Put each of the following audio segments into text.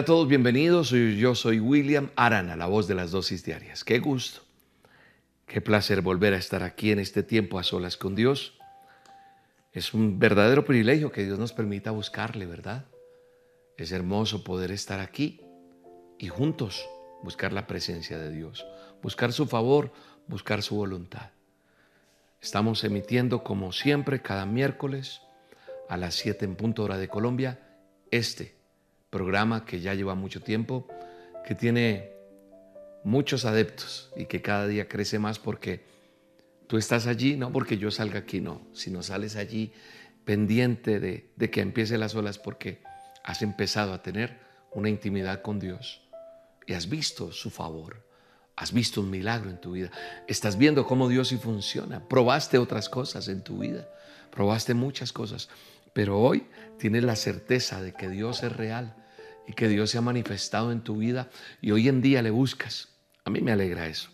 Hola a todos, bienvenidos. Yo soy William Arana, la voz de las dosis diarias. Qué gusto, qué placer volver a estar aquí en este tiempo a solas con Dios. Es un verdadero privilegio que Dios nos permita buscarle, ¿verdad? Es hermoso poder estar aquí y juntos buscar la presencia de Dios, buscar su favor, buscar su voluntad. Estamos emitiendo como siempre cada miércoles a las 7 en punto hora de Colombia este programa que ya lleva mucho tiempo, que tiene muchos adeptos y que cada día crece más porque tú estás allí, no porque yo salga aquí, no, sino sales allí pendiente de, que empiece las olas porque has empezado a tener una intimidad con Dios y has visto su favor, has visto un milagro en tu vida, estás viendo cómo Dios sí funciona, probaste otras cosas en tu vida, probaste muchas cosas, pero hoy tienes la certeza de que Dios es real y que Dios se ha manifestado en tu vida y hoy en día le buscas. A mí me alegra eso.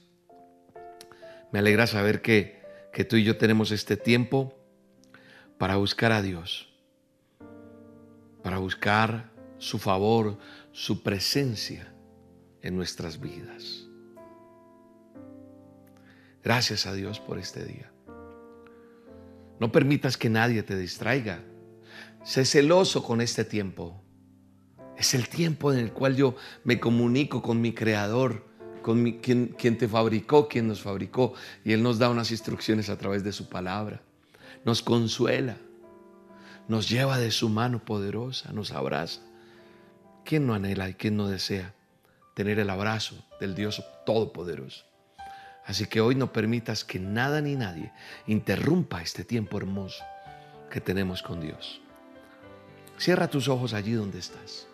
Me alegra saber que, que tú y yo tenemos este tiempo para buscar a Dios, para buscar su favor, su presencia en nuestras vidas. Gracias a Dios por este día. No permitas que nadie te distraiga. Sé celoso con este tiempo. Es el tiempo en el cual yo me comunico con mi creador, con quien, quien te fabricó, quien nos fabricó. Y Él nos da unas instrucciones a través de su palabra. Nos consuela, nos lleva de su mano poderosa, nos abraza. ¿Quién no anhela y quién no desea tener el abrazo del Dios Todopoderoso? Así que hoy no permitas que nada ni nadie interrumpa este tiempo hermoso que tenemos con Dios. Cierra tus ojos allí donde estás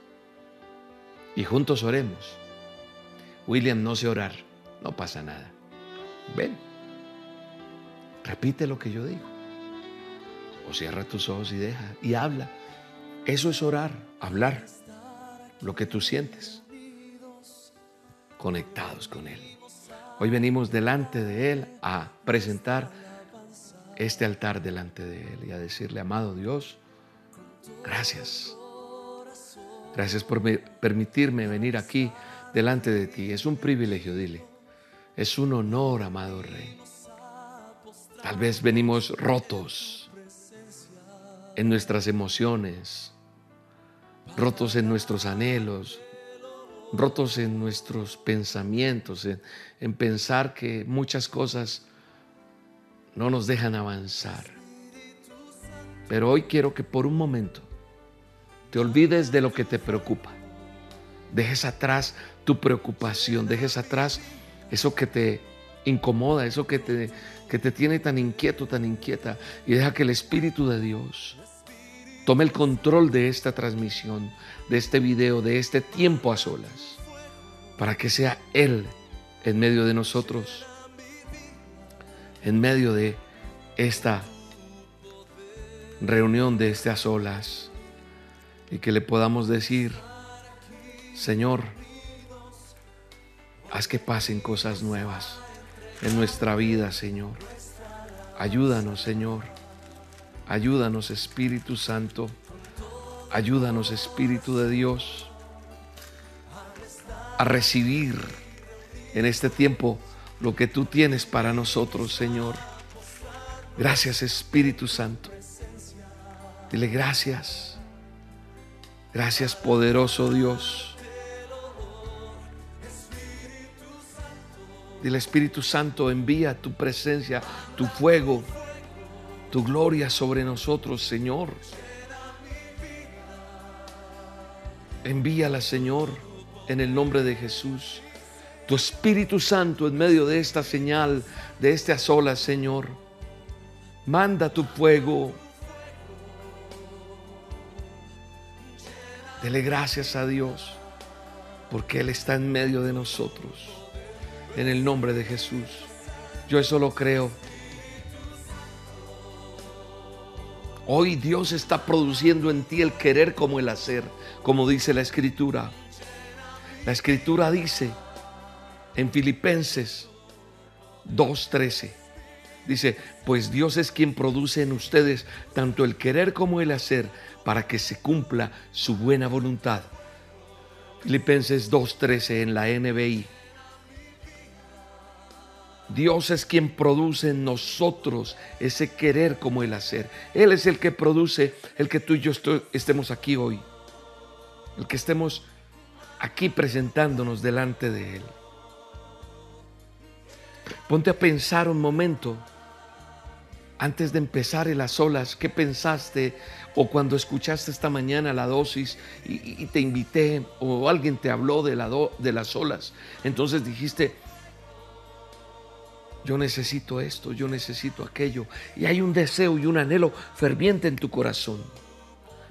y juntos oremos. William no sé orar, no pasa nada. Ven, repite lo que yo digo. O cierra tus ojos y deja y habla. Eso es orar, hablar lo que tú sientes, conectados con Él. Hoy venimos delante de Él a presentar este altar delante de Él y a decirle, amado Dios, gracias Gracias por permitirme venir aquí delante de ti. Es un privilegio, dile. Es un honor, amado Rey. Tal vez venimos rotos en nuestras emociones, rotos en nuestros anhelos, rotos en nuestros pensamientos, en, en, pensar que muchas cosas no nos dejan avanzar. Pero hoy quiero que por un momento te olvides de lo que te preocupa. Dejes atrás tu preocupación, dejes atrás eso que te incomoda, eso que te, que te tiene tan inquieto, tan inquieta, y deja que el Espíritu de Dios tome el control de esta transmisión, de este video, de este tiempo a solas, para que sea Él en medio de nosotros, en medio de esta reunión de a solas y que le podamos decir, Señor, haz que pasen cosas nuevas en nuestra vida, Señor. Ayúdanos, Señor. Ayúdanos, Espíritu Santo. Ayúdanos, Espíritu de Dios, a recibir en este tiempo lo que tú tienes para nosotros, Señor. Gracias, Espíritu Santo. Dile gracias. Gracias poderoso Dios. Dile Espíritu Santo, envía tu presencia, tu fuego, tu gloria sobre nosotros, Señor. Envíala, Señor, en el nombre de Jesús. Tu Espíritu Santo en medio de esta señal, de este a Señor. Manda tu fuego, Dele gracias a Dios porque Él está en medio de nosotros. en el nombre de Jesús. Yo eso lo creo. Hoy Dios está produciendo en ti el querer como el hacer, como dice la escritura. La escritura dice en Filipenses 2.13, dice, pues Dios es quien produce en ustedes tanto el querer como el hacer para que se cumpla su buena voluntad. Filipenses 2.13 en la NBI. Dios es quien produce en nosotros ese querer como el hacer. Él es el que produce el que tú y yo estemos aquí hoy. El que estemos aquí presentándonos delante de Él. Ponte a pensar un momento antes de empezar en las olas, ¿qué pensaste? O cuando escuchaste esta mañana la dosis y, te invité o alguien te habló de, la de las olas, entonces dijiste, yo necesito esto, yo necesito aquello. Y hay un deseo y un anhelo ferviente en tu corazón.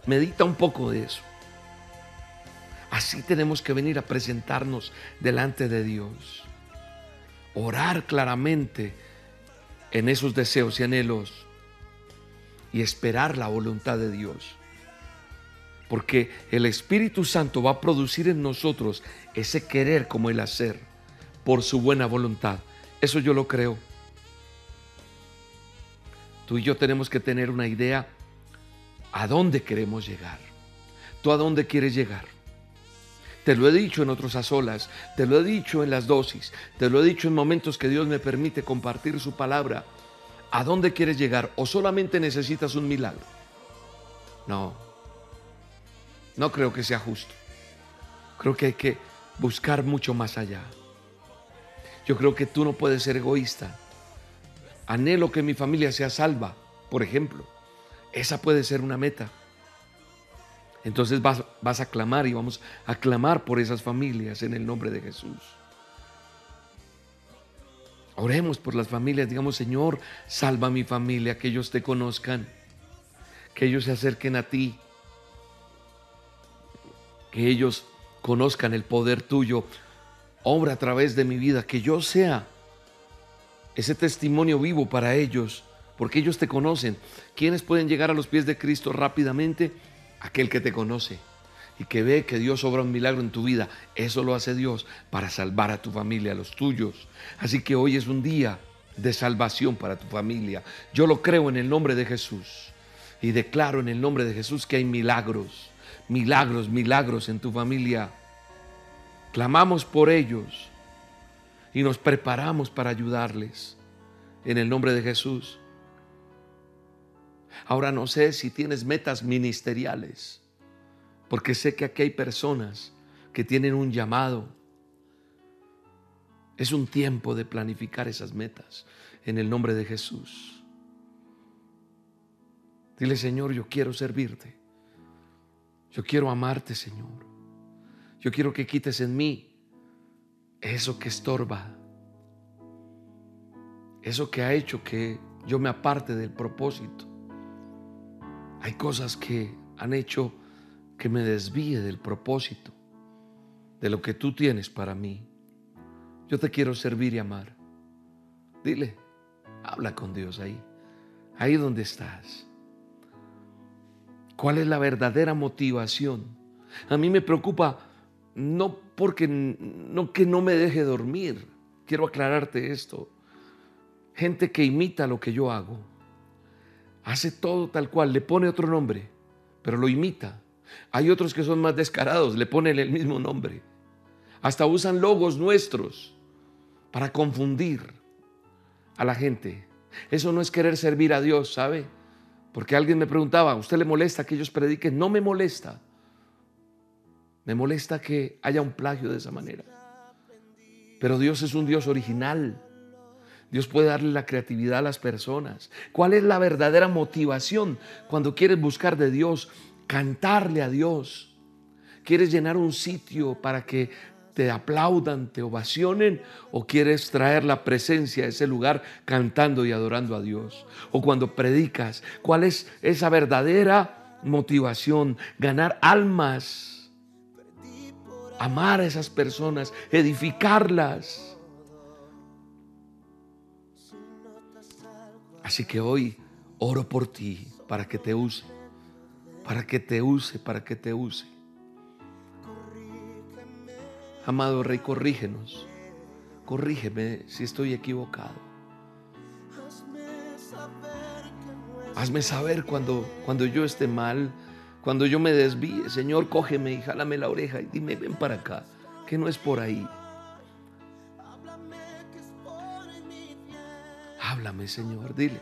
Medita un poco de eso. Así tenemos que venir a presentarnos delante de Dios. Orar claramente en esos deseos y anhelos y esperar la voluntad de Dios. Porque el Espíritu Santo va a producir en nosotros ese querer como el hacer por su buena voluntad. Eso yo lo creo. Tú y yo tenemos que tener una idea a dónde queremos llegar. ¿Tú a dónde quieres llegar? Te lo he dicho en otros asolas, te lo he dicho en las dosis, te lo he dicho en momentos que Dios me permite compartir su palabra. ¿A dónde quieres llegar? ¿O solamente necesitas un milagro? No, no creo que sea justo. Creo que hay que buscar mucho más allá. Yo creo que tú no puedes ser egoísta. Anhelo que mi familia sea salva, por ejemplo. Esa puede ser una meta. Entonces vas, a clamar y vamos a clamar por esas familias en el nombre de Jesús. Oremos por las familias, digamos, Señor, salva a mi familia, que ellos te conozcan, que ellos se acerquen a ti, que ellos conozcan el poder tuyo obra a través de mi vida, que yo sea ese testimonio vivo para ellos, porque ellos te conocen. ¿Quiénes pueden llegar a los pies de Cristo rápidamente? Aquel que te conoce y que ve que Dios obra un milagro en tu vida. Eso lo hace Dios para salvar a tu familia, a los tuyos. Así que hoy es un día de salvación para tu familia. Yo lo creo en el nombre de Jesús y declaro en el nombre de Jesús que hay milagros, milagros, milagros en tu familia Clamamos por ellos y nos preparamos para ayudarles en el nombre de Jesús. Ahora no sé si tienes metas ministeriales, porque sé que aquí hay personas que tienen un llamado. Es un tiempo de planificar esas metas en el nombre de Jesús. Dile, Señor, yo quiero servirte. Yo quiero amarte, Señor. Yo quiero que quites en mí eso que estorba, eso que ha hecho que yo me aparte del propósito. Hay cosas que han hecho que me desvíe del propósito, de lo que tú tienes para mí. Yo te quiero servir y amar. Dile, habla con Dios ahí, ahí donde estás. ¿Cuál es la verdadera motivación? A mí me preocupa no porque no que no me deje dormir. Quiero aclararte esto. Gente que imita lo que yo hago. Hace todo tal cual, le pone otro nombre, pero lo imita. Hay otros que son más descarados, le ponen el mismo nombre. Hasta usan logos nuestros para confundir a la gente. Eso no es querer servir a Dios, ¿sabe? Porque alguien me preguntaba, ¿usted le molesta que ellos prediquen? No me molesta. Me molesta que haya un plagio de esa manera. Pero Dios es un Dios original. Dios puede darle la creatividad a las personas. ¿Cuál es la verdadera motivación cuando quieres buscar de Dios? Cantarle a Dios. ¿Quieres llenar un sitio para que te aplaudan, te ovacionen? ¿O quieres traer la presencia a ese lugar cantando y adorando a Dios? ¿O cuando predicas, cuál es esa verdadera motivación? Ganar almas amar a esas personas, edificarlas. Así que hoy oro por ti para que te use, para que te use, para que te use. Amado Rey, corrígenos. Corrígeme si estoy equivocado. Hazme saber cuando, cuando yo esté mal, cuando yo me desvíe. Señor, cógeme y jálame la oreja y dime, ven para acá, que no es por ahí. Háblame, Señor, dile.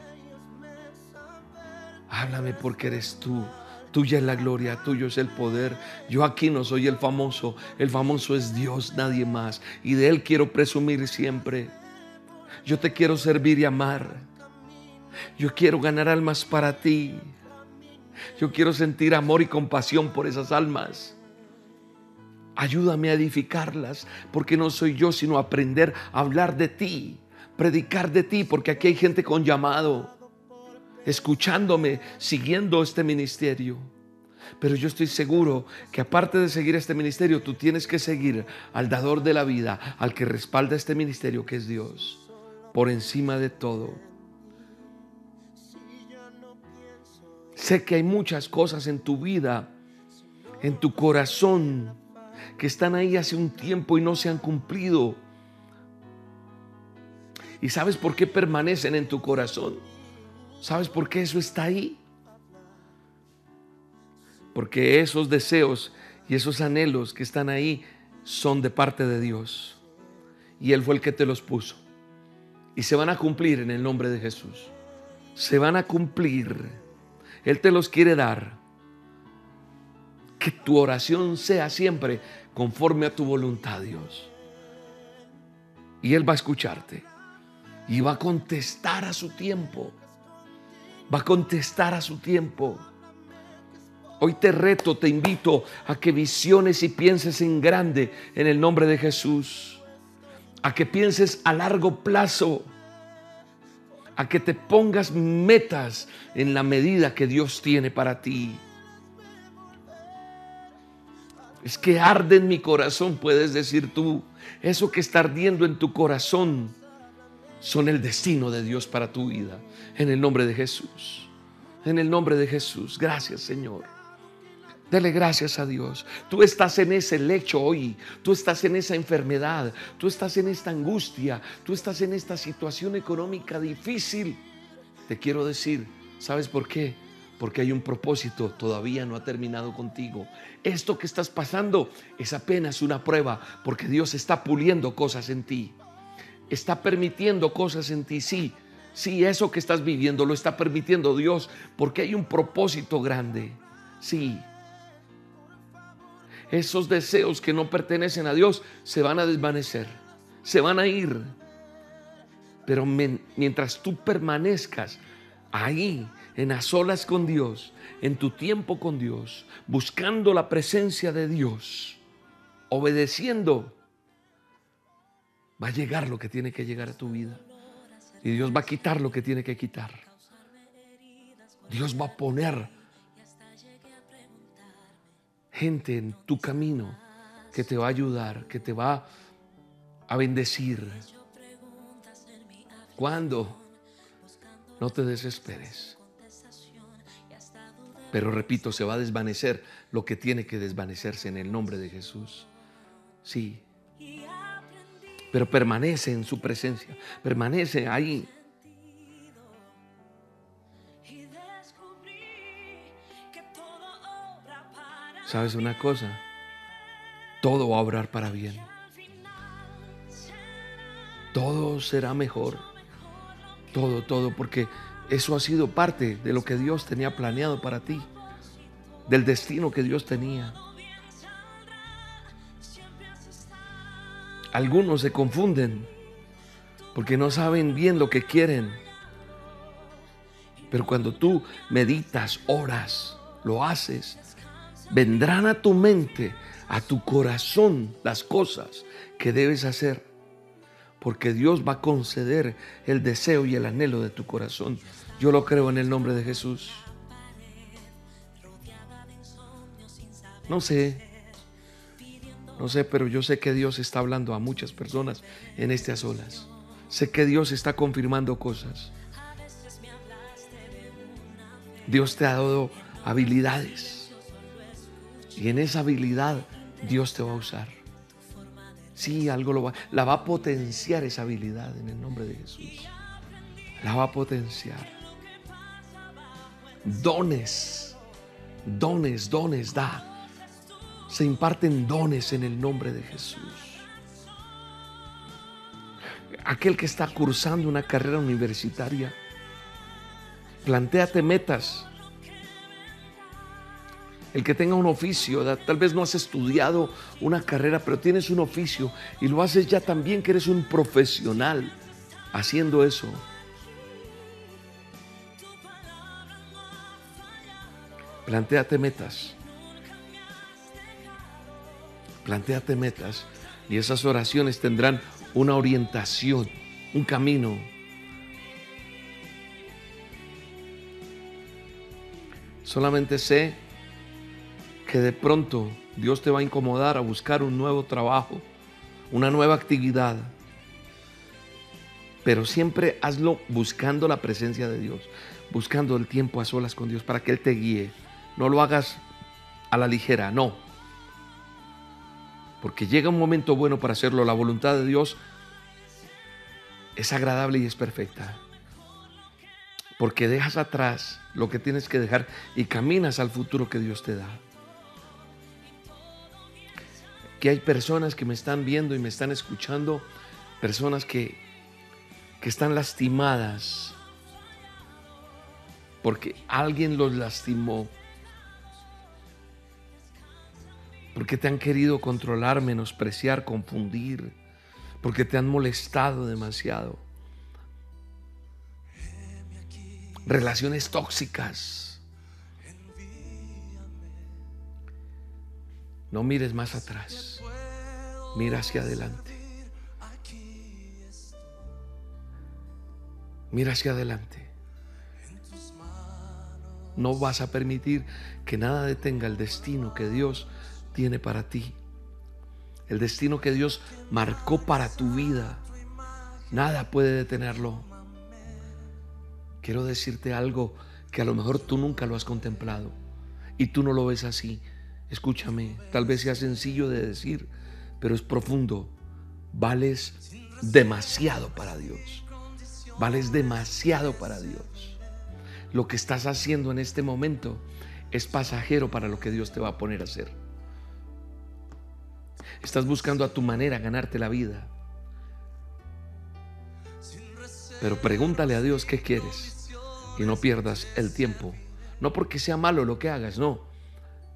Háblame porque eres tú. Tuya es la gloria, tuyo es el poder. Yo aquí no soy el famoso, el famoso es Dios, nadie más. Y de Él quiero presumir siempre. Yo te quiero servir y amar. Yo quiero ganar almas para ti. Yo quiero sentir amor y compasión por esas almas. Ayúdame a edificarlas, porque no soy yo, sino aprender a hablar de ti, predicar de ti, porque aquí hay gente con llamado escuchándome, siguiendo este ministerio. Pero yo estoy seguro que aparte de seguir este ministerio, tú tienes que seguir al dador de la vida, al que respalda este ministerio, que es Dios, por encima de todo. Sé que hay muchas cosas en tu vida, en tu corazón, que están ahí hace un tiempo y no se han cumplido. ¿Y sabes por qué permanecen en tu corazón? ¿Sabes por qué eso está ahí? Porque esos deseos y esos anhelos que están ahí son de parte de Dios. Y Él fue el que te los puso. Y se van a cumplir en el nombre de Jesús. Se van a cumplir. Él te los quiere dar. Que tu oración sea siempre conforme a tu voluntad, Dios. Y Él va a escucharte. Y va a contestar a su tiempo va a contestar a su tiempo. Hoy te reto, te invito a que visiones y pienses en grande en el nombre de Jesús. A que pienses a largo plazo. A que te pongas metas en la medida que Dios tiene para ti. Es que arde en mi corazón, puedes decir tú. Eso que está ardiendo en tu corazón son el destino de Dios para tu vida. En el nombre de Jesús. En el nombre de Jesús. Gracias Señor. Dele gracias a Dios. Tú estás en ese lecho hoy. Tú estás en esa enfermedad. Tú estás en esta angustia. Tú estás en esta situación económica difícil. Te quiero decir, ¿sabes por qué? Porque hay un propósito, todavía no ha terminado contigo. Esto que estás pasando es apenas una prueba, porque Dios está puliendo cosas en ti está permitiendo cosas en ti. Sí, sí, eso que estás viviendo lo está permitiendo Dios porque hay un propósito grande. Sí. Esos deseos que no pertenecen a Dios se van a desvanecer, se van a ir. Pero mientras tú permanezcas ahí, en las olas con Dios, en tu tiempo con Dios, buscando la presencia de Dios, obedeciendo va a llegar lo que tiene que llegar a tu vida. Y Dios va a quitar lo que tiene que quitar. Dios va a poner gente en tu camino que te va a ayudar, que te va a bendecir. Cuando no te desesperes. Pero repito, se va a desvanecer lo que tiene que desvanecerse en el nombre de Jesús. Sí, pero permanece en su presencia, permanece ahí. ¿Sabes una cosa? Todo va a obrar para bien. Todo será mejor. Todo, todo, porque eso ha sido parte de lo que Dios tenía planeado para ti, del destino que Dios tenía. Algunos se confunden porque no saben bien lo que quieren. Pero cuando tú meditas, oras, lo haces, vendrán a tu mente, a tu corazón las cosas que debes hacer. Porque Dios va a conceder el deseo y el anhelo de tu corazón. Yo lo creo en el nombre de Jesús. No sé no sé, pero yo sé que Dios está hablando a muchas personas en estas olas. Sé que Dios está confirmando cosas. Dios te ha dado habilidades. Y en esa habilidad Dios te va a usar. Sí, algo lo va, la va a potenciar esa habilidad en el nombre de Jesús. La va a potenciar. Dones, dones, dones da. Se imparten dones en el nombre de Jesús aquel que está cursando una carrera universitaria, plantéate metas. El que tenga un oficio, tal vez no has estudiado una carrera, pero tienes un oficio y lo haces ya también que eres un profesional haciendo eso. Plantéate metas. Plantéate metas y esas oraciones tendrán una orientación, un camino. Solamente sé que de pronto Dios te va a incomodar a buscar un nuevo trabajo, una nueva actividad. Pero siempre hazlo buscando la presencia de Dios, buscando el tiempo a solas con Dios para que Él te guíe. No lo hagas a la ligera, no porque llega un momento bueno para hacerlo. La voluntad de Dios es agradable y es perfecta. Porque dejas atrás lo que tienes que dejar y caminas al futuro que Dios te da. Que hay personas que me están viendo y me están escuchando, personas que, que están lastimadas porque alguien los lastimó porque te han querido controlar, menospreciar, confundir, porque te han molestado demasiado. Relaciones tóxicas. No mires más atrás, mira hacia adelante. Mira hacia adelante. No vas a permitir que nada detenga el destino que Dios tiene para ti. El destino que Dios marcó para tu vida. Nada puede detenerlo. Quiero decirte algo que a lo mejor tú nunca lo has contemplado y tú no lo ves así. Escúchame, tal vez sea sencillo de decir, pero es profundo. Vales demasiado para Dios. Vales demasiado para Dios. Lo que estás haciendo en este momento es pasajero para lo que Dios te va a poner a hacer. Estás buscando a tu manera ganarte la vida. Pero pregúntale a Dios qué quieres y no pierdas el tiempo. No porque sea malo lo que hagas, no,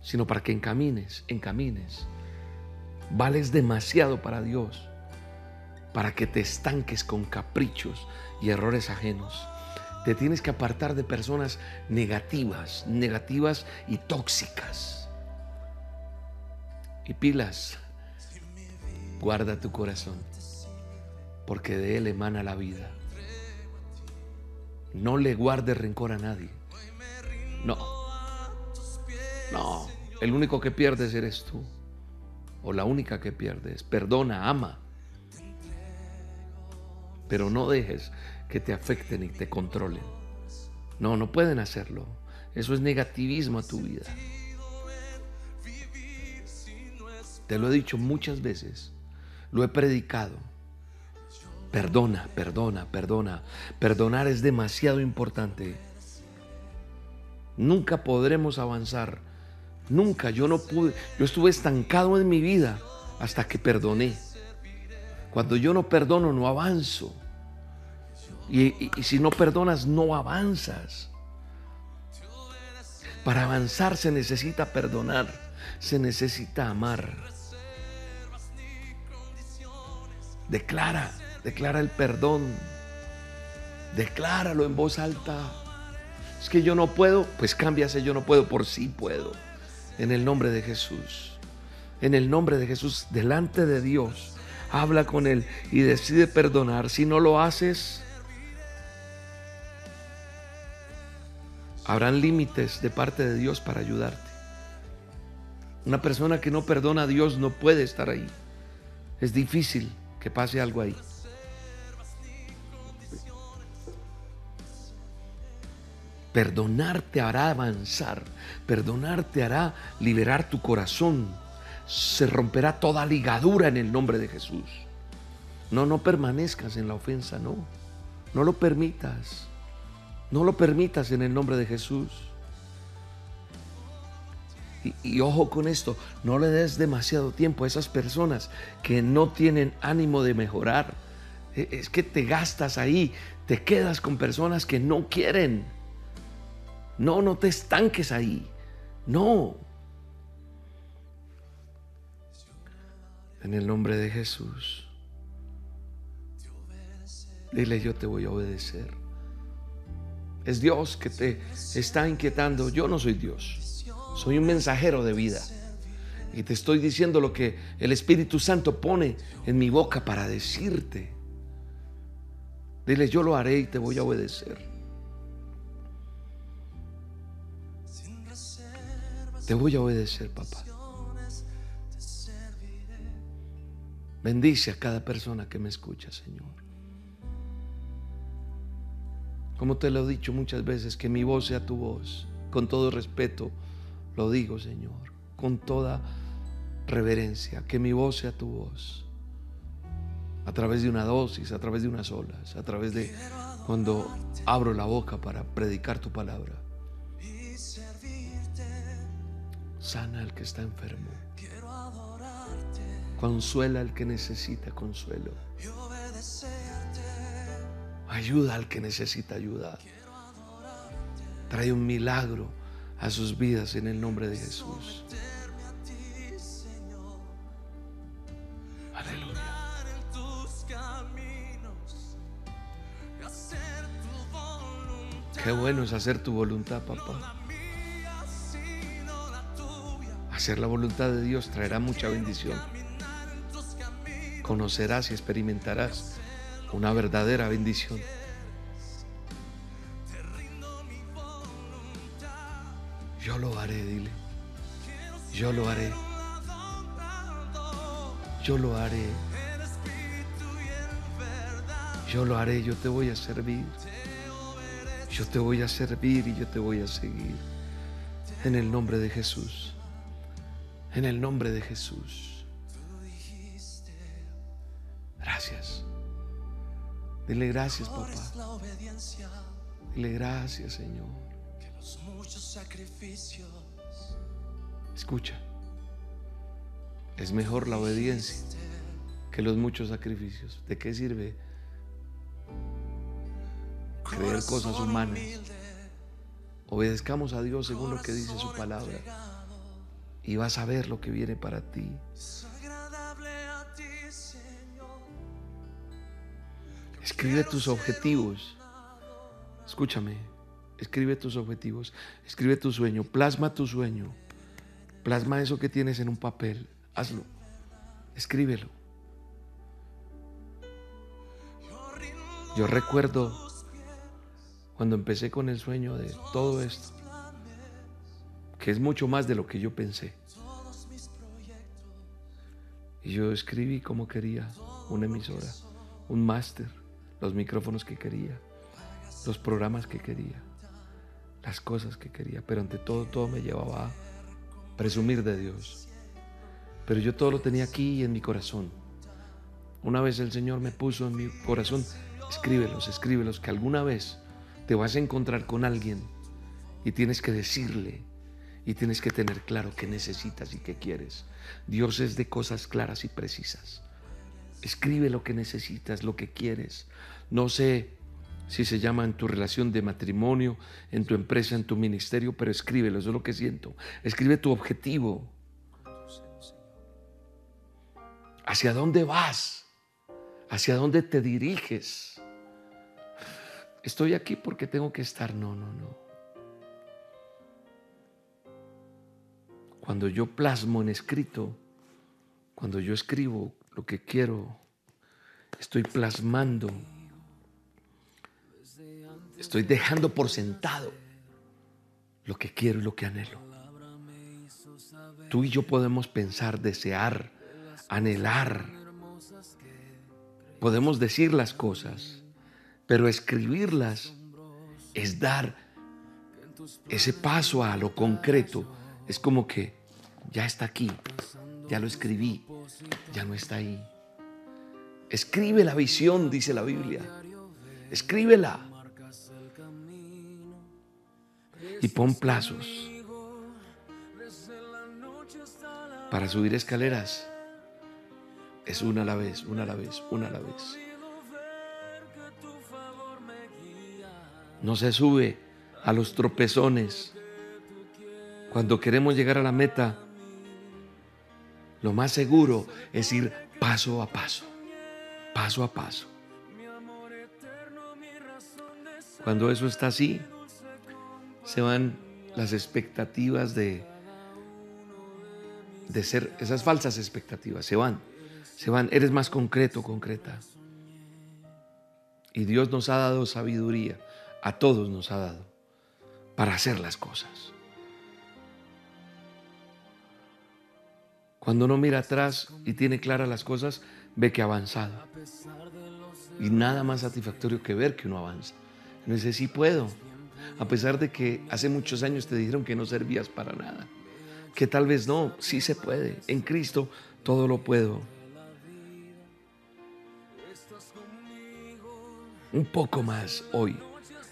sino para que encamines, encamines. Vales demasiado para Dios, para que te estanques con caprichos y errores ajenos. Te tienes que apartar de personas negativas, negativas y tóxicas. Y pilas, Guarda tu corazón, porque de él emana la vida. No le guardes rencor a nadie. No. No. El único que pierdes eres tú. O la única que pierdes. Perdona, ama. Pero no dejes que te afecten y te controlen. No, no pueden hacerlo. Eso es negativismo a tu vida. Te lo he dicho muchas veces lo he predicado. Perdona, perdona, perdona. Perdonar es demasiado importante. Nunca podremos avanzar. Nunca. Yo no pude. Yo estuve estancado en mi vida hasta que perdoné. Cuando yo no perdono, no avanzo. Y, y si no perdonas, no avanzas. Para avanzar se necesita perdonar. Se necesita amar. Declara, declara el perdón. Decláralo en voz alta. Es que yo no puedo, pues cámbiase yo no puedo por sí puedo. En el nombre de Jesús. En el nombre de Jesús, delante de Dios, habla con Él y decide perdonar. Si no lo haces, habrán límites de parte de Dios para ayudarte. Una persona que no perdona a Dios no puede estar ahí. Es difícil que pase algo ahí. Perdonar te hará avanzar. Perdonar te hará liberar tu corazón. Se romperá toda ligadura en el nombre de Jesús. No, no permanezcas en la ofensa, no. No lo permitas. No lo permitas en el nombre de Jesús. Y, ojo con esto, no le des demasiado tiempo a esas personas que no tienen ánimo de mejorar. E, es que te gastas ahí, te quedas con personas que no quieren. No, no te estanques ahí. No. En el nombre de Jesús. Dile, yo te voy a obedecer. Es Dios que te está inquietando. Yo no soy Dios. Soy un mensajero de vida. Y te estoy diciendo lo que el Espíritu Santo pone en mi boca para decirte. Dile, yo lo haré y te voy a obedecer. Te voy a obedecer, papá. Bendice a cada persona que me escucha, Señor. Como te lo he dicho muchas veces, que mi voz sea tu voz. Con todo respeto lo digo, Señor. Con toda reverencia, que mi voz sea tu voz. A través de una dosis, a través de unas olas, a través de cuando abro la boca para predicar tu palabra. Sana al que está enfermo. Consuela al que necesita consuelo. Ayuda al que necesita ayuda. Trae un milagro a sus vidas en el nombre de Jesús. Aleluya. Qué bueno es hacer tu voluntad, papá. Hacer la voluntad de Dios traerá mucha bendición. Conocerás y experimentarás una verdadera bendición. Yo lo haré. Yo lo haré. Yo lo haré, yo te voy a servir. Yo te voy a servir y yo te voy a seguir. En el nombre de Jesús. En el nombre de Jesús. Gracias. Dile gracias, papá. Dile gracias, Señor. Escucha. Es mejor la obediencia que los muchos sacrificios. ¿De qué sirve creer cosas humanas? Obedezcamos a Dios según lo que dice su palabra y vas a ver lo que viene para ti. Escribe tus objetivos. Escúchame, escribe tus objetivos, escribe tu sueño, plasma tu sueño, plasma eso que tienes en un papel, hazlo, escríbelo. Yo recuerdo cuando empecé con el sueño de todo esto que es mucho más de lo que yo pensé. Y yo escribí como quería, una emisora, un máster, los micrófonos que quería, los programas que quería, las cosas que quería, pero ante todo, todo me llevaba a presumir de Dios. Pero yo todo lo tenía aquí en mi corazón. Una vez el Señor me puso en mi corazón, escríbelos, escríbelos, que alguna vez te vas a encontrar con alguien y tienes que decirle, y tienes que tener claro qué necesitas y qué quieres. Dios es de cosas claras y precisas. Escribe lo que necesitas, lo que quieres. No sé si se llama en tu relación de matrimonio, en tu empresa, en tu ministerio, pero escríbelo, eso es lo que siento. Escribe tu objetivo. ¿Hacia dónde vas? ¿Hacia dónde te diriges? Estoy aquí porque tengo que estar. No, no, no. Cuando yo plasmo en escrito, cuando yo escribo lo que quiero, estoy plasmando, estoy dejando por sentado lo que quiero y lo que anhelo. Tú y yo podemos pensar, desear, anhelar. Podemos decir las cosas, pero escribirlas es dar ese paso a lo concreto es como que ya está aquí, ya lo escribí, ya no está ahí. Escribe la visión, dice la Biblia. Escríbela. Y pon plazos para subir escaleras. Es una a la vez, una a la vez, una a la vez. No se sube a los tropezones. Cuando queremos llegar a la meta, lo más seguro es ir paso a paso, paso a paso. Cuando eso está así, se van las expectativas de, de ser, esas falsas expectativas, se van, se van, eres más concreto, concreta. Y Dios nos ha dado sabiduría, a todos nos ha dado, para hacer las cosas. Cuando uno mira atrás y tiene claras las cosas, ve que ha avanzado. Y nada más satisfactorio que ver que uno avanza. No dice, sí puedo. A pesar de que hace muchos años te dijeron que no servías para nada. Que tal vez no, sí se puede. En Cristo todo lo puedo. Un poco más hoy.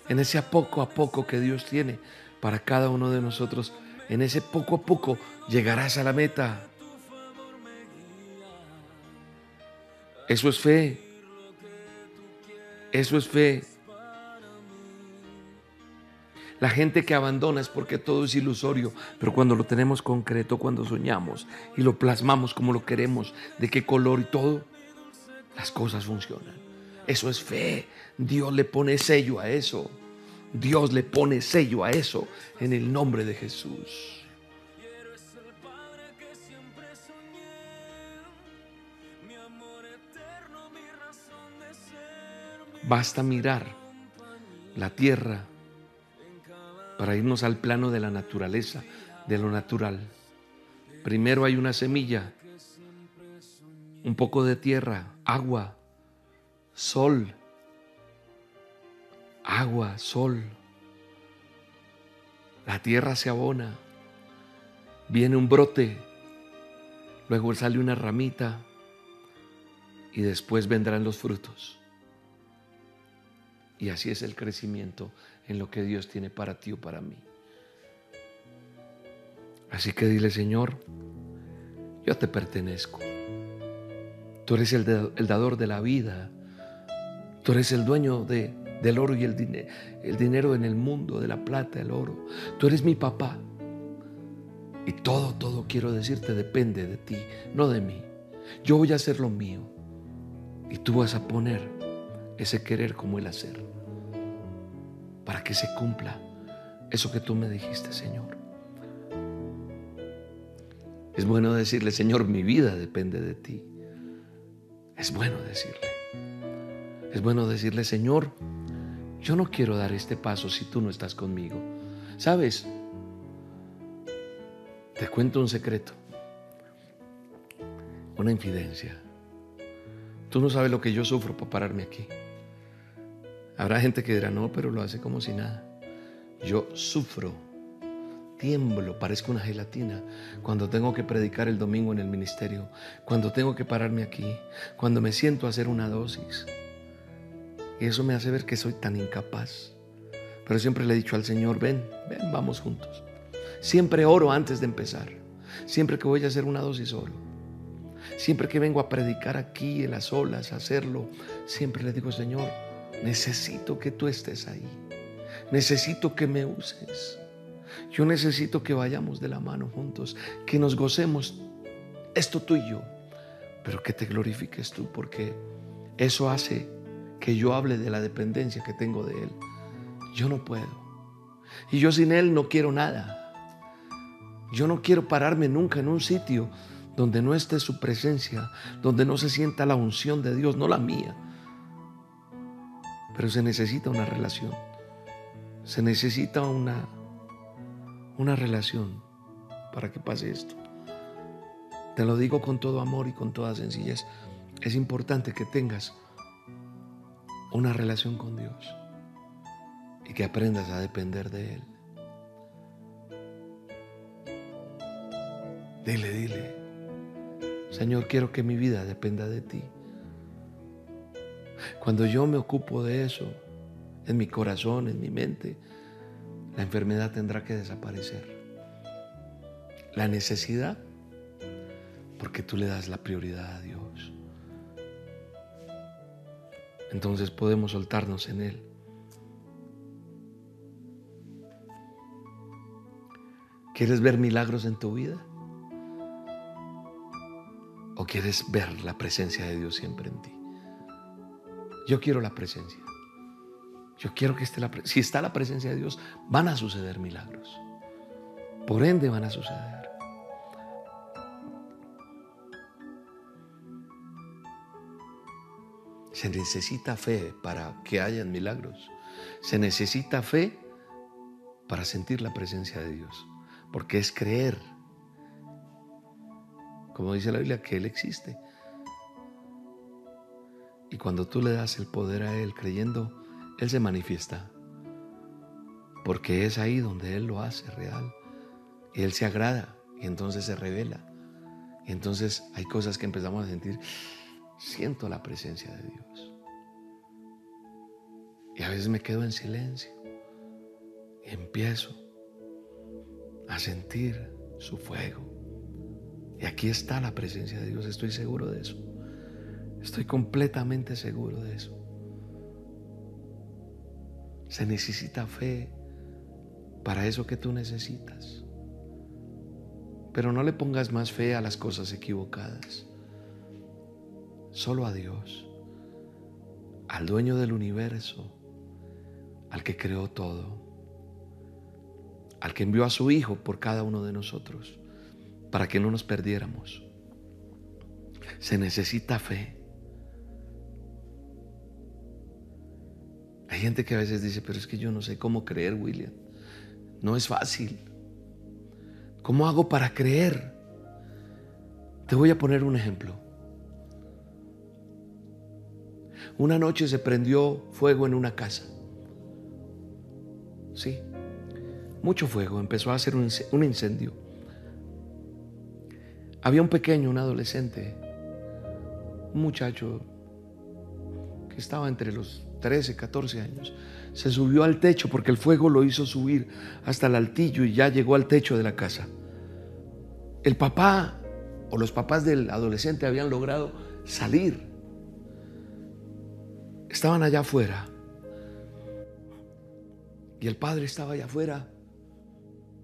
En ese poco a poco que Dios tiene para cada uno de nosotros. En ese poco a poco llegarás a la meta. Eso es fe. Eso es fe. La gente que abandona es porque todo es ilusorio, pero cuando lo tenemos concreto, cuando soñamos y lo plasmamos como lo queremos, de qué color y todo, las cosas funcionan. Eso es fe. Dios le pone sello a eso. Dios le pone sello a eso en el nombre de Jesús. Basta mirar la tierra para irnos al plano de la naturaleza, de lo natural. Primero hay una semilla, un poco de tierra, agua, sol, agua, sol. La tierra se abona, viene un brote, luego sale una ramita y después vendrán los frutos. Y así es el crecimiento en lo que Dios tiene para ti o para mí. Así que dile, Señor, yo te pertenezco. Tú eres el, dador de la vida. Tú eres el dueño de, del oro y el, el dinero en el mundo, de la plata, el oro. Tú eres mi papá. Y todo, todo quiero decirte depende de ti, no de mí. Yo voy a hacer lo mío. Y tú vas a poner ese querer como el hacer para que se cumpla eso que tú me dijiste, Señor. Es bueno decirle, Señor, mi vida depende de ti. Es bueno decirle. Es bueno decirle, Señor, yo no quiero dar este paso si tú no estás conmigo. ¿Sabes? Te cuento un secreto, una infidencia. Tú no sabes lo que yo sufro para pararme aquí. Habrá gente que dirá, no, pero lo hace como si nada. Yo sufro, tiemblo, parezco una gelatina cuando tengo que predicar el domingo en el ministerio, cuando tengo que pararme aquí, cuando me siento a hacer una dosis. Y eso me hace ver que soy tan incapaz. Pero siempre le he dicho al Señor, ven, ven, vamos juntos. Siempre oro antes de empezar. Siempre que voy a hacer una dosis oro. Siempre que vengo a predicar aquí en las olas, a hacerlo, siempre le digo, Señor, necesito que tú estés ahí. Necesito que me uses. Yo necesito que vayamos de la mano juntos, que nos gocemos esto tú y yo, pero que te glorifiques tú, porque eso hace que yo hable de la dependencia que tengo de Él. Yo no puedo. Y yo sin Él no quiero nada. Yo no quiero pararme nunca en un sitio donde no esté su presencia, donde no se sienta la unción de Dios, no la mía pero se necesita una relación. Se necesita una, una relación para que pase esto. Te lo digo con todo amor y con toda sencillez. Es importante que tengas una relación con Dios y que aprendas a depender de Él. Dile, dile, Señor, quiero que mi vida dependa de ti. Cuando yo me ocupo de eso, en mi corazón, en mi mente, la enfermedad tendrá que desaparecer. La necesidad, porque tú le das la prioridad a Dios. Entonces podemos soltarnos en Él. ¿Quieres ver milagros en tu vida? ¿O quieres ver la presencia de Dios siempre en ti? Yo quiero la presencia. Yo quiero que esté la presencia. Si está la presencia de Dios, van a suceder milagros. Por ende van a suceder. Se necesita fe para que hayan milagros. Se necesita fe para sentir la presencia de Dios. Porque es creer. Como dice la Biblia, que Él existe. Y cuando tú le das el poder a Él creyendo, Él se manifiesta. Porque es ahí donde Él lo hace real. Y Él se agrada y entonces se revela. Y entonces hay cosas que empezamos a sentir. Siento la presencia de Dios. Y a veces me quedo en silencio. Y empiezo a sentir su fuego. Y aquí está la presencia de Dios. Estoy seguro de eso. Estoy completamente seguro de eso. Se necesita fe para eso que tú necesitas. Pero no le pongas más fe a las cosas equivocadas. Solo a Dios, al dueño del universo, al que creó todo, al que envió a su Hijo por cada uno de nosotros, para que no nos perdiéramos. Se necesita fe. Gente que a veces dice, pero es que yo no sé cómo creer, William. No es fácil. ¿Cómo hago para creer? Te voy a poner un ejemplo. Una noche se prendió fuego en una casa. Sí, mucho fuego. Empezó a hacer un incendio. Había un pequeño, un adolescente, un muchacho que estaba entre los 13, 14 años, se subió al techo porque el fuego lo hizo subir hasta el altillo y ya llegó al techo de la casa. El papá o los papás del adolescente habían logrado salir. Estaban allá afuera. Y el padre estaba allá afuera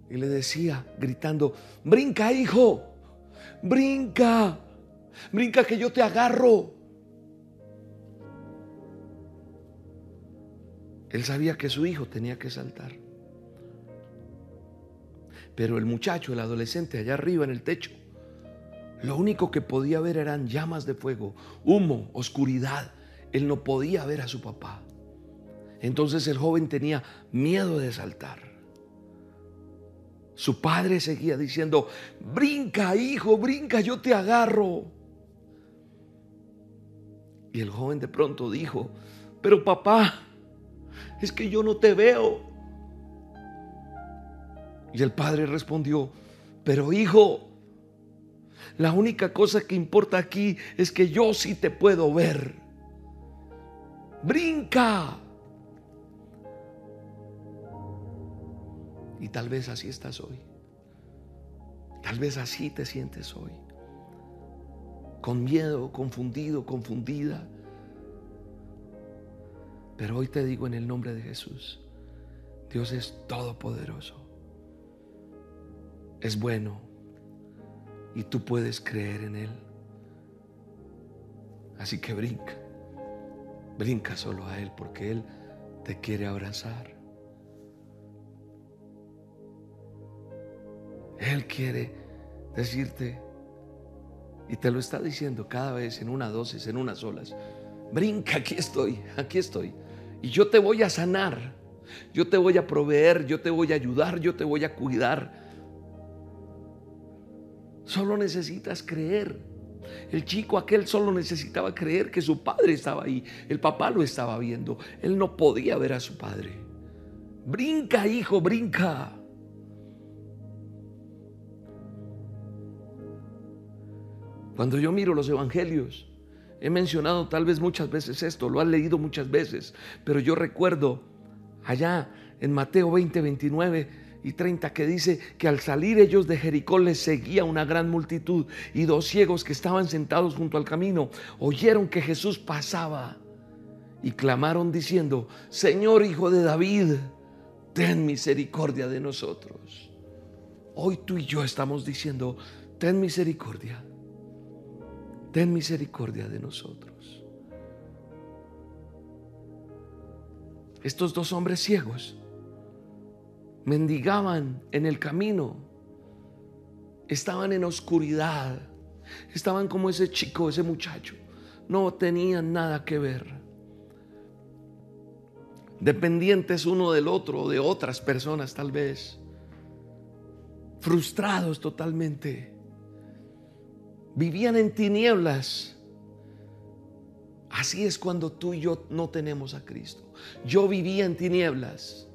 y le decía, gritando, brinca hijo, brinca, brinca que yo te agarro. Él sabía que su hijo tenía que saltar. Pero el muchacho, el adolescente, allá arriba en el techo, lo único que podía ver eran llamas de fuego, humo, oscuridad. Él no podía ver a su papá. Entonces el joven tenía miedo de saltar. Su padre seguía diciendo, brinca hijo, brinca, yo te agarro. Y el joven de pronto dijo, pero papá, es que yo no te veo. Y el padre respondió, pero hijo, la única cosa que importa aquí es que yo sí te puedo ver. Brinca. Y tal vez así estás hoy. Tal vez así te sientes hoy. Con miedo, confundido, confundida pero hoy te digo en el nombre de Jesús, Dios es todopoderoso, es bueno y tú puedes creer en Él. Así que brinca, brinca solo a Él porque Él te quiere abrazar. Él quiere decirte, y te lo está diciendo cada vez en una dosis, en unas olas, brinca, aquí estoy, aquí estoy. Y yo te voy a sanar, yo te voy a proveer, yo te voy a ayudar, yo te voy a cuidar. Solo necesitas creer. El chico aquel solo necesitaba creer que su padre estaba ahí. El papá lo estaba viendo. Él no podía ver a su padre. Brinca, hijo, brinca. Cuando yo miro los evangelios, he mencionado tal vez muchas veces esto, lo han leído muchas veces, pero yo recuerdo allá en Mateo 20, 29 y 30 que dice que al salir ellos de Jericó les seguía una gran multitud y dos ciegos que estaban sentados junto al camino oyeron que Jesús pasaba y clamaron diciendo, Señor Hijo de David, ten misericordia de nosotros. Hoy tú y yo estamos diciendo, ten misericordia ten misericordia de nosotros. Estos dos hombres ciegos mendigaban en el camino, estaban en oscuridad, estaban como ese chico, ese muchacho, no tenían nada que ver. Dependientes uno del otro, de otras personas tal vez, frustrados totalmente vivían en tinieblas. Así es cuando tú y yo no tenemos a Cristo. Yo vivía en tinieblas.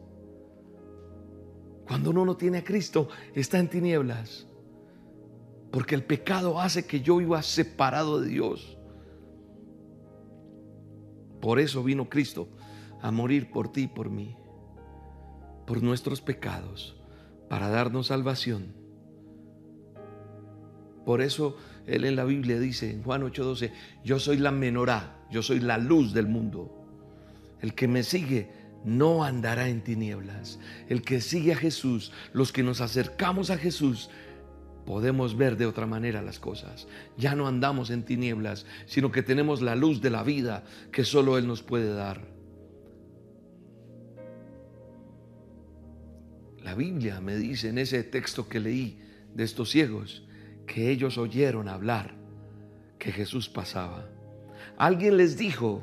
Cuando uno no tiene a Cristo, está en tinieblas. Porque el pecado hace que yo iba separado de Dios. Por eso vino Cristo a morir por ti y por mí, por nuestros pecados, para darnos salvación. Por eso él en la Biblia dice en Juan 8:12, yo soy la menorá, yo soy la luz del mundo. El que me sigue no andará en tinieblas. El que sigue a Jesús, los que nos acercamos a Jesús, podemos ver de otra manera las cosas. Ya no andamos en tinieblas, sino que tenemos la luz de la vida que solo Él nos puede dar. La Biblia me dice en ese texto que leí de estos ciegos, que ellos oyeron hablar que Jesús pasaba. Alguien les dijo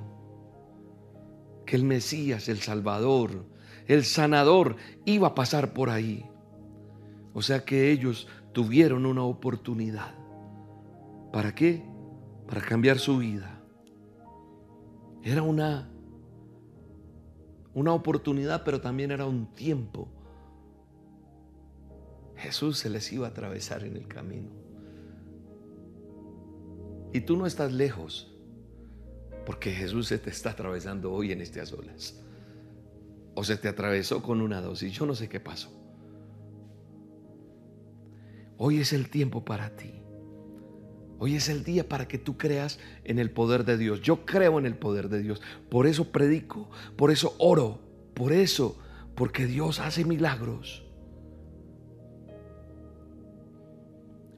que el Mesías, el Salvador, el sanador iba a pasar por ahí. O sea que ellos tuvieron una oportunidad. ¿Para qué? Para cambiar su vida. Era una una oportunidad, pero también era un tiempo. Jesús se les iba a atravesar en el camino. Y tú no estás lejos, porque Jesús se te está atravesando hoy en estas olas. O se te atravesó con una dosis, yo no sé qué pasó. Hoy es el tiempo para ti. Hoy es el día para que tú creas en el poder de Dios. Yo creo en el poder de Dios. Por eso predico, por eso oro, por eso, porque Dios hace milagros.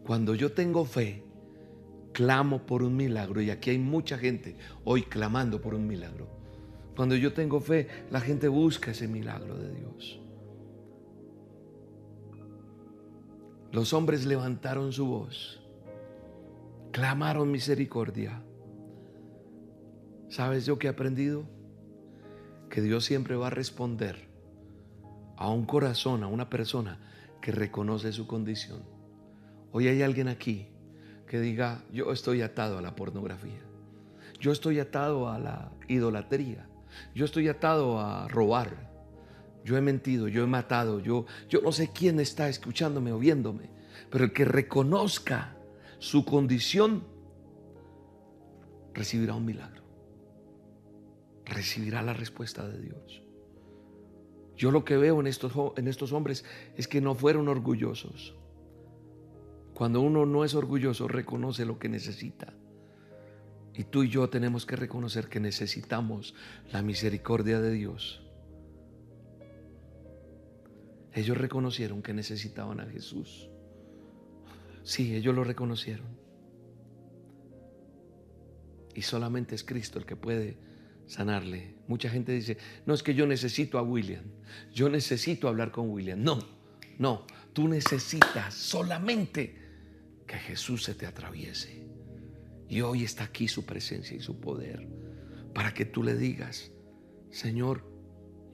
Cuando yo tengo fe, clamo por un milagro y aquí hay mucha gente hoy clamando por un milagro. Cuando yo tengo fe, la gente busca ese milagro de Dios. Los hombres levantaron su voz, clamaron misericordia. ¿Sabes yo que he aprendido? Que Dios siempre va a responder a un corazón, a una persona que reconoce su condición. Hoy hay alguien aquí que diga, yo estoy atado a la pornografía, yo estoy atado a la idolatría, yo estoy atado a robar, yo he mentido, yo he matado, yo, yo no sé quién está escuchándome o viéndome, pero el que reconozca su condición recibirá un milagro, recibirá la respuesta de Dios. Yo lo que veo en estos, en estos hombres es que no fueron orgullosos cuando uno no es orgulloso, reconoce lo que necesita. Y tú y yo tenemos que reconocer que necesitamos la misericordia de Dios. Ellos reconocieron que necesitaban a Jesús. Sí, ellos lo reconocieron. Y solamente es Cristo el que puede sanarle. Mucha gente dice, no es que yo necesito a William, yo necesito hablar con William. No, no, tú necesitas solamente que Jesús se te atraviese. Y hoy está aquí su presencia y su poder para que tú le digas, Señor,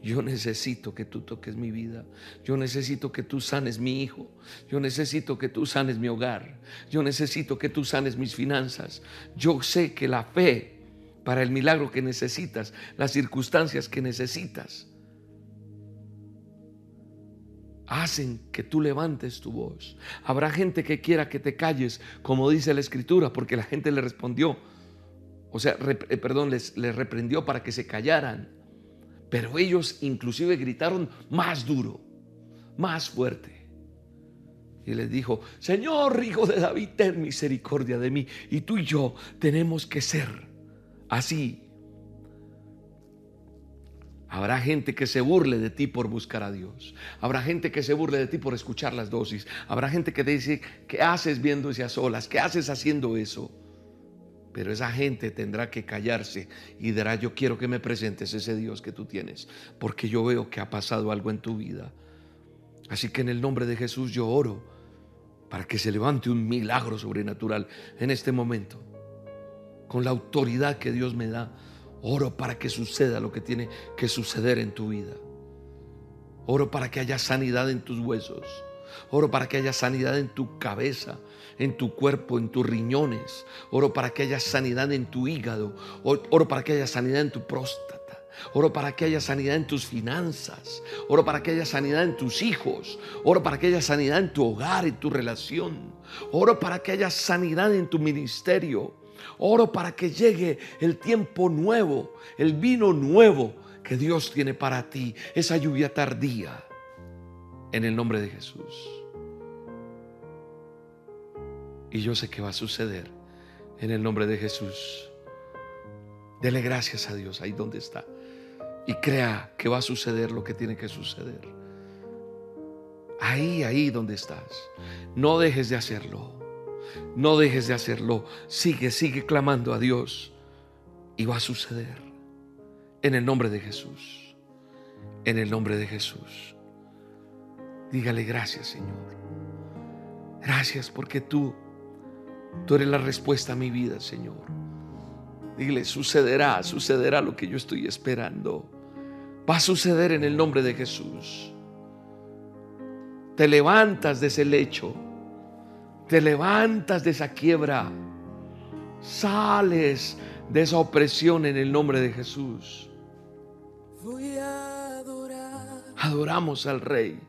yo necesito que tú toques mi vida. Yo necesito que tú sanes mi hijo. Yo necesito que tú sanes mi hogar. Yo necesito que tú sanes mis finanzas. Yo sé que la fe para el milagro que necesitas, las circunstancias que necesitas, hacen que tú levantes tu voz. Habrá gente que quiera que te calles, como dice la escritura, porque la gente le respondió, o sea, eh, perdón, les, les reprendió para que se callaran. Pero ellos inclusive gritaron más duro, más fuerte. Y les dijo, Señor, hijo de David, ten misericordia de mí. Y tú y yo tenemos que ser así Habrá gente que se burle de ti por buscar a Dios. Habrá gente que se burle de ti por escuchar las dosis. Habrá gente que te dice, ¿qué haces viéndose a solas? ¿Qué haces haciendo eso? Pero esa gente tendrá que callarse y dirá, yo quiero que me presentes ese Dios que tú tienes, porque yo veo que ha pasado algo en tu vida. Así que en el nombre de Jesús yo oro para que se levante un milagro sobrenatural en este momento, con la autoridad que Dios me da Oro para que suceda lo que tiene que suceder en tu vida. Oro para que haya sanidad en tus huesos. Oro para que haya sanidad en tu cabeza, en tu cuerpo, en tus riñones. Oro para que haya sanidad en tu hígado. Oro para que haya sanidad en tu próstata. Oro para que haya sanidad en tus finanzas. Oro para que haya sanidad en tus hijos. Oro para que haya sanidad en tu hogar, en tu relación. Oro para que haya sanidad en tu ministerio. Oro para que llegue el tiempo nuevo, el vino nuevo que Dios tiene para ti, esa lluvia tardía, en el nombre de Jesús. Y yo sé que va a suceder en el nombre de Jesús. Dele gracias a Dios ahí donde está. Y crea que va a suceder lo que tiene que suceder. Ahí, ahí donde estás. No dejes de hacerlo. No dejes de hacerlo. Sigue, sigue clamando a Dios. Y va a suceder. En el nombre de Jesús. En el nombre de Jesús. Dígale gracias, Señor. Gracias porque tú, tú eres la respuesta a mi vida, Señor. Dile, sucederá, sucederá lo que yo estoy esperando. Va a suceder en el nombre de Jesús. Te levantas de ese lecho te levantas de esa quiebra, sales de esa opresión en el nombre de Jesús. Adoramos al Rey,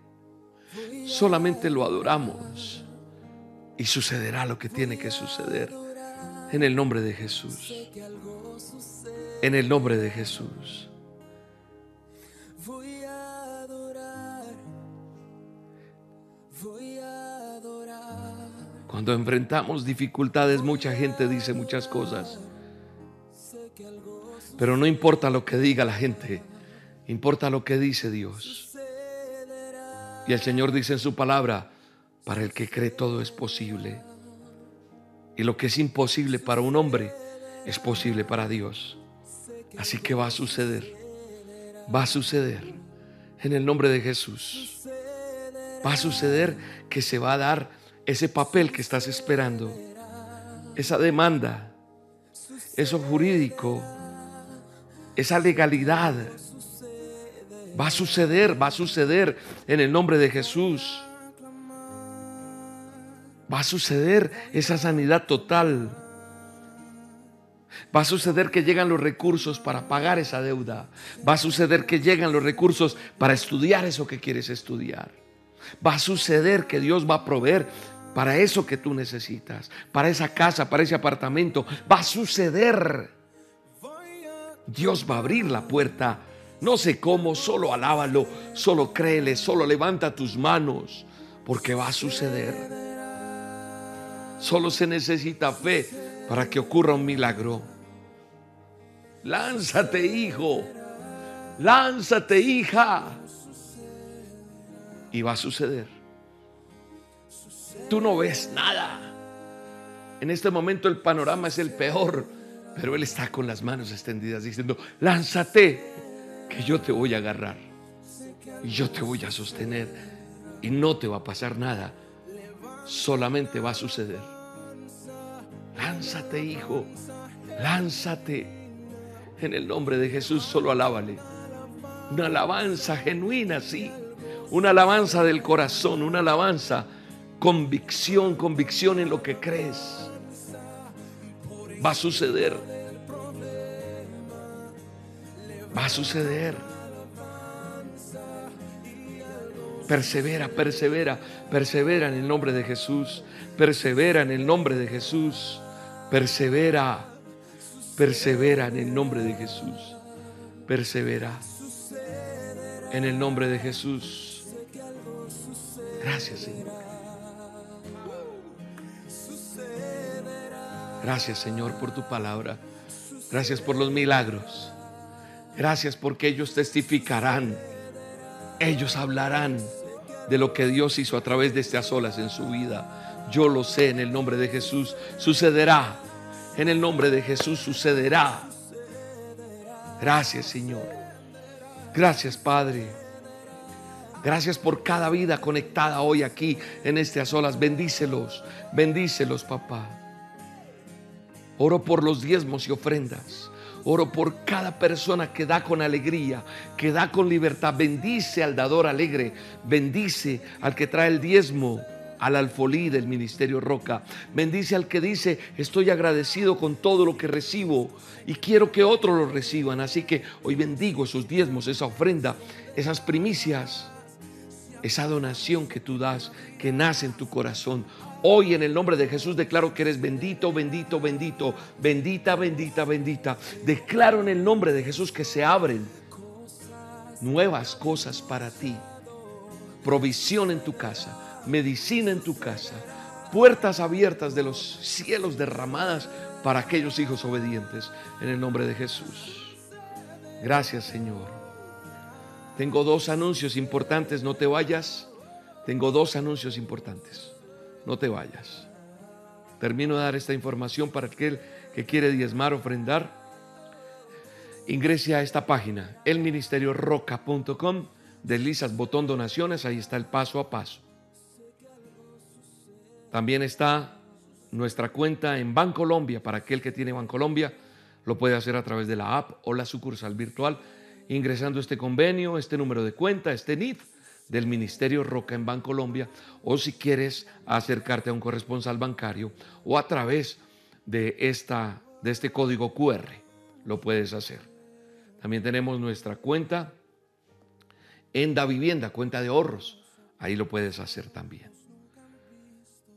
solamente lo adoramos y sucederá lo que tiene que suceder en el nombre de Jesús. En el nombre de Jesús. Cuando enfrentamos dificultades, mucha gente dice muchas cosas. Pero no importa lo que diga la gente, importa lo que dice Dios. Y el Señor dice en su palabra, para el que cree todo es posible. Y lo que es imposible para un hombre es posible para Dios. Así que va a suceder. Va a suceder. En el nombre de Jesús. Va a suceder que se va a dar ese papel que estás esperando, esa demanda, eso jurídico, esa legalidad. Va a suceder, va a suceder en el nombre de Jesús. Va a suceder esa sanidad total. Va a suceder que llegan los recursos para pagar esa deuda. Va a suceder que llegan los recursos para estudiar eso que quieres estudiar. Va a suceder que Dios va a proveer para eso que tú necesitas, para esa casa, para ese apartamento. Va a suceder. Dios va a abrir la puerta. No sé cómo, solo alábalo, solo créele, solo levanta tus manos, porque va a suceder. Solo se necesita fe para que ocurra un milagro. Lánzate, hijo. Lánzate, hija. Y va a suceder. Tú no ves nada. En este momento el panorama es el peor, pero Él está con las manos extendidas diciendo, lánzate, que yo te voy a agarrar y yo te voy a sostener y no te va a pasar nada, solamente va a suceder. Lánzate, hijo, lánzate. En el nombre de Jesús solo alábale. Una alabanza genuina, sí. Una alabanza del corazón, una alabanza convicción, convicción en lo que crees. Va a suceder. Va a suceder. Persevera, persevera, persevera en el nombre de Jesús. Persevera en el nombre de Jesús. Persevera, persevera en el nombre de Jesús. Persevera en el nombre de Jesús. Gracias, Señor. Gracias, Señor, por tu palabra. Gracias por los milagros. Gracias porque ellos testificarán. Ellos hablarán de lo que Dios hizo a través de estas olas en su vida. Yo lo sé en el nombre de Jesús. Sucederá. En el nombre de Jesús sucederá. Gracias Señor. Gracias Padre. Gracias por cada vida conectada hoy aquí en estas olas. Bendícelos. Bendícelos papá. Oro por los diezmos y ofrendas. Oro por cada persona que da con alegría, que da con libertad. Bendice al dador alegre. Bendice al que trae el diezmo al alfolí del Ministerio Roca. Bendice al que dice, estoy agradecido con todo lo que recibo y quiero que otros lo reciban. Así que hoy bendigo esos diezmos, esa ofrenda, esas primicias, esa donación que tú das, que nace en tu corazón. Hoy en el nombre de Jesús declaro que eres bendito, bendito, bendito, bendita, bendita, bendita. Declaro en el nombre de Jesús que se abren nuevas cosas para ti. Provisión en tu casa, medicina en tu casa, puertas abiertas de los cielos derramadas para aquellos hijos obedientes en el nombre de Jesús. Gracias Señor. Tengo dos anuncios importantes, no te vayas. Tengo dos anuncios importantes no te vayas. Termino de dar esta información para aquel que quiere diezmar, ofrendar. Ingrese a esta página, elministerioroca.com, deslizas botón donaciones, ahí está el paso a paso. También está nuestra cuenta en Bancolombia, para aquel que tiene Bancolombia, lo puede hacer a través de la app o la sucursal virtual, ingresando este convenio, este número de cuenta, este NIF del Ministerio Roca en Bancolombia o si quieres acercarte a un corresponsal bancario o a través de, esta, de este código QR, lo puedes hacer. También tenemos nuestra cuenta en Da Vivienda, cuenta de ahorros, ahí lo puedes hacer también.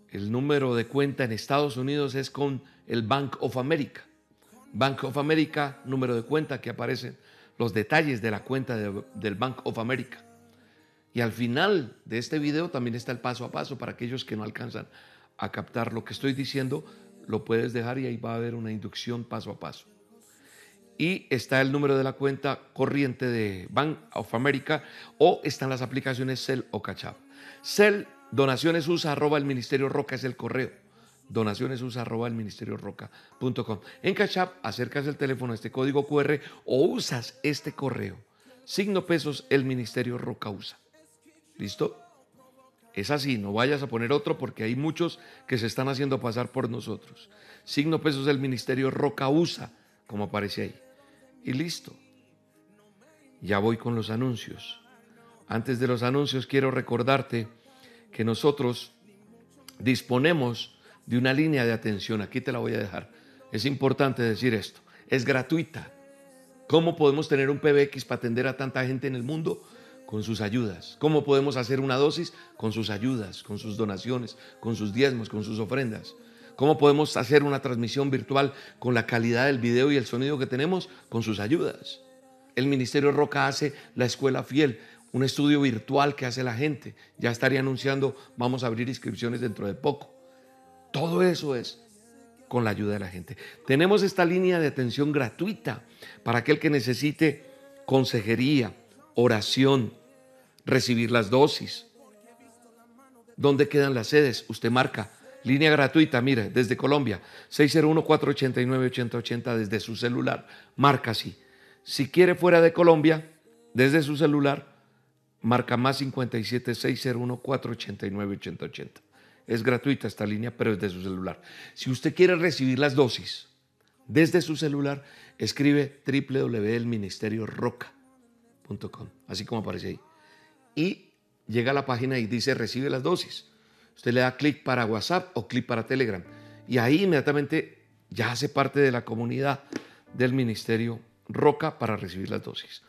El número de cuenta en Estados Unidos es con el Bank of America. Bank of America, número de cuenta que aparecen los detalles de la cuenta del Bank of America. Y al final de este video también está el paso a paso para aquellos que no alcanzan a captar lo que estoy diciendo, lo puedes dejar y ahí va a haber una inducción paso a paso. Y está el número de la cuenta corriente de Bank of America o están las aplicaciones Cell o Cachap. Cell, donaciones usa arroba el Ministerio Roca es el correo. Donaciones usa arroba el Ministerio Roca.com. En Cachap acercas el teléfono a este código QR o usas este correo. Signo pesos el Ministerio Roca usa. ¿Listo? Es así, no vayas a poner otro porque hay muchos que se están haciendo pasar por nosotros. Signo pesos del ministerio Roca USA, como aparece ahí. Y listo. Ya voy con los anuncios. Antes de los anuncios quiero recordarte que nosotros disponemos de una línea de atención. Aquí te la voy a dejar. Es importante decir esto. Es gratuita. ¿Cómo podemos tener un PBX para atender a tanta gente en el mundo? Con sus ayudas. ¿Cómo podemos hacer una dosis? Con sus ayudas, con sus donaciones, con sus diezmos, con sus ofrendas. ¿Cómo podemos hacer una transmisión virtual con la calidad del video y el sonido que tenemos? Con sus ayudas. El Ministerio Roca hace la Escuela Fiel, un estudio virtual que hace la gente. Ya estaría anunciando, vamos a abrir inscripciones dentro de poco. Todo eso es con la ayuda de la gente. Tenemos esta línea de atención gratuita para aquel que necesite consejería, oración, recibir las dosis. ¿Dónde quedan las sedes? Usted marca. Línea gratuita, mire, desde Colombia, 601-489-8080 desde su celular. Marca así. Si quiere fuera de Colombia, desde su celular, marca más 57 601 489 8080. Es gratuita esta línea, pero es de su celular. Si usted quiere recibir las dosis desde su celular, escribe www.elministerioroca.com, así como aparece ahí y llega a la página y dice recibe las dosis. Usted le da clic para WhatsApp o clic para Telegram y ahí inmediatamente ya hace parte de la comunidad del Ministerio Roca para recibir las dosis.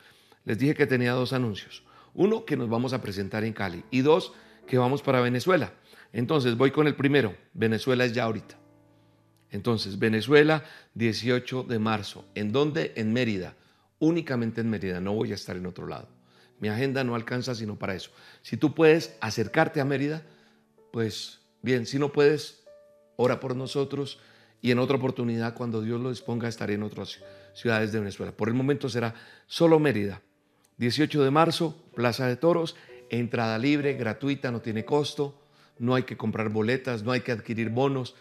Les dije que tenía dos anuncios. Uno, que nos vamos a presentar en Cali. Y dos, que vamos para Venezuela. Entonces, voy con el primero. Venezuela es ya ahorita. Entonces, Venezuela, 18 de marzo. ¿En dónde? En Mérida. Únicamente en Mérida. No voy a estar en otro lado. Mi agenda no alcanza sino para eso. Si tú puedes acercarte a Mérida, pues bien. Si no puedes, ora por nosotros. Y en otra oportunidad, cuando Dios lo disponga, estaré en otras ciudades de Venezuela. Por el momento será solo Mérida. 18 de marzo, Plaza de Toros, entrada libre, gratuita, no tiene costo, no hay que comprar boletas, no hay que adquirir bonos.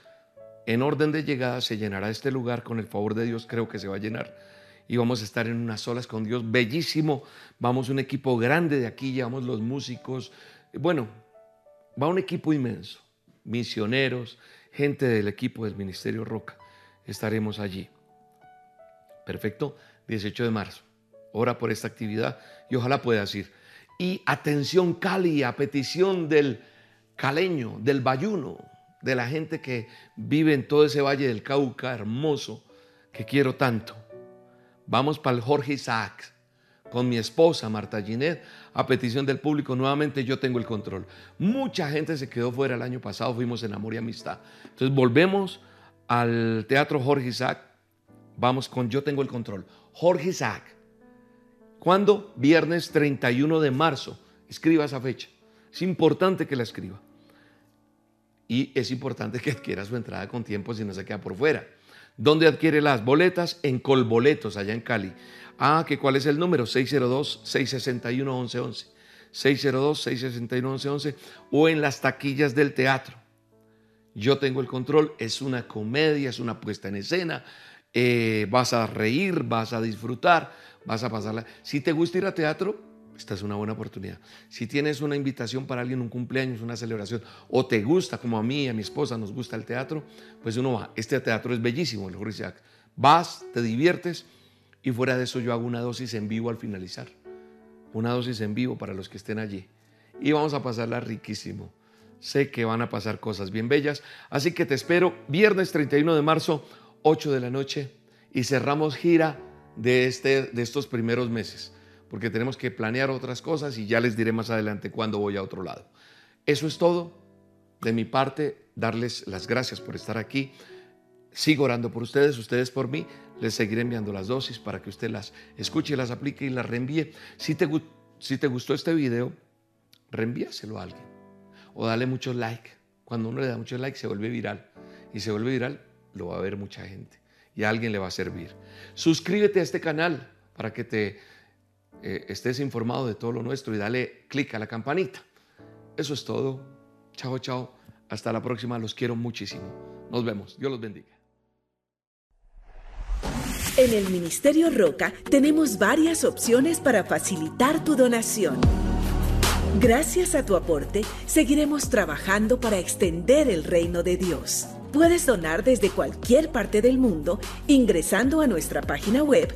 En orden de llegada se llenará este lugar, con el favor de Dios creo que se va a llenar. Y vamos a estar en unas solas con Dios, bellísimo. Vamos un equipo grande de aquí, llevamos los músicos. Bueno, va un equipo inmenso, misioneros, gente del equipo del Ministerio Roca. Estaremos allí. Perfecto, 18 de marzo. Ora por esta actividad y ojalá puedas ir. Y atención Cali, a petición del caleño, del bayuno, de la gente que vive en todo ese valle del Cauca hermoso que quiero tanto. Vamos para el Jorge Isaac con mi esposa Marta Ginet a petición del público. Nuevamente yo tengo el control. Mucha gente se quedó fuera el año pasado, fuimos en amor y amistad. Entonces volvemos al Teatro Jorge Isaac. Vamos con Yo tengo el control. Jorge Isaac ¿Cuándo? Viernes 31 de marzo. Escriba esa fecha. Es importante que la escriba. Y es importante que adquiera su entrada con tiempo si no se queda por fuera. ¿Dónde adquiere las boletas? En Colboletos, allá en Cali. Ah, ¿que ¿cuál es el número? 602-661-1111. 602-661-1111 o en las taquillas del teatro. Yo tengo el control, es una comedia, es una puesta en escena, eh, vas a reír, vas a disfrutar, vas a pasarla. Si te gusta ir a teatro, esta es una buena oportunidad. Si tienes una invitación para alguien, un cumpleaños, una celebración, o te gusta, como a mí y a mi esposa nos gusta el teatro, pues uno va. Este teatro es bellísimo, el Isaac. Vas, te diviertes y fuera de eso yo hago una dosis en vivo al finalizar. Una dosis en vivo para los que estén allí. Y vamos a pasarla riquísimo. Sé que van a pasar cosas bien bellas. Así que te espero viernes 31 de marzo, 8 de la noche. Y cerramos gira de, este, de estos primeros meses, porque tenemos que planear otras cosas y ya les diré más adelante cuándo voy a otro lado. Eso es todo. De mi parte, darles las gracias por estar aquí. Sigo orando por ustedes, ustedes por mí. Les seguiré enviando las dosis para que usted las escuche, las aplique y las reenvíe. Si te, gustó este video, reenvíaselo a alguien o dale muchos like. Cuando uno le da muchos likes se vuelve viral y se vuelve viral, lo va a ver mucha gente y a alguien le va a servir. Suscríbete a este canal para que te eh, estés informado de todo lo nuestro y dale clic a la campanita. Eso es todo. Chao, chao. Hasta la próxima. Los quiero muchísimo. Nos vemos. Dios los bendiga. En el Ministerio Roca tenemos varias opciones para facilitar tu donación. Gracias a tu aporte, seguiremos trabajando para extender el reino de Dios. Puedes donar desde cualquier parte del mundo ingresando a nuestra página web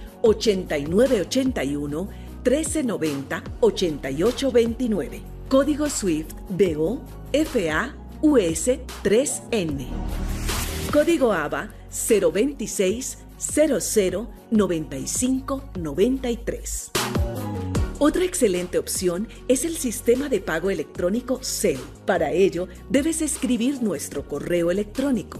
8981 1390 8829. Código SWIFT BO FA US3N. Código ABA 026 00 95 93. Otra excelente opción es el sistema de pago electrónico CEL. Para ello, debes escribir nuestro correo electrónico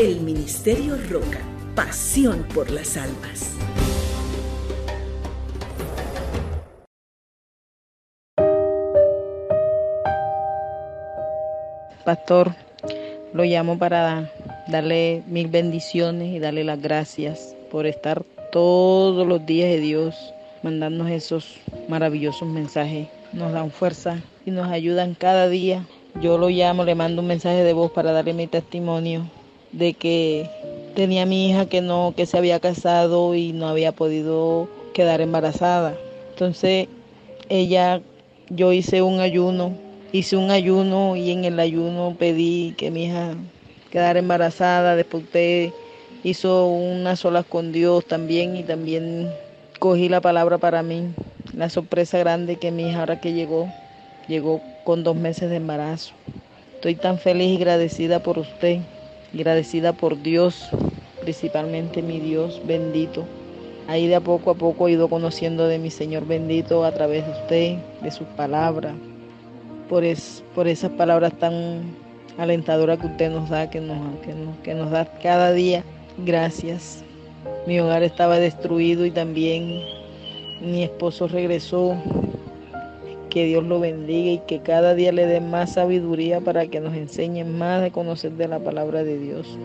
El Ministerio Roca, pasión por las almas. Pastor, lo llamo para darle mil bendiciones y darle las gracias por estar todos los días de Dios mandándonos esos maravillosos mensajes. Nos dan fuerza y nos ayudan cada día. Yo lo llamo, le mando un mensaje de voz para darle mi testimonio de que tenía mi hija que no, que se había casado y no había podido quedar embarazada. Entonces ella, yo hice un ayuno, hice un ayuno y en el ayuno pedí que mi hija quedara embarazada. Después usted hizo una sola con Dios también y también cogí la palabra para mí. La sorpresa grande que mi hija ahora que llegó, llegó con dos meses de embarazo. Estoy tan feliz y agradecida por usted agradecida por Dios, principalmente mi Dios bendito. Ahí de a poco a poco he ido conociendo de mi Señor bendito a través de usted, de sus palabras, por, es, por esas palabras tan alentadoras que usted nos da, que nos, que, nos, que nos da cada día. Gracias. Mi hogar estaba destruido y también mi esposo regresó que Dios lo bendiga y que cada día le dé más sabiduría para que nos enseñe más de conocer de la palabra de Dios.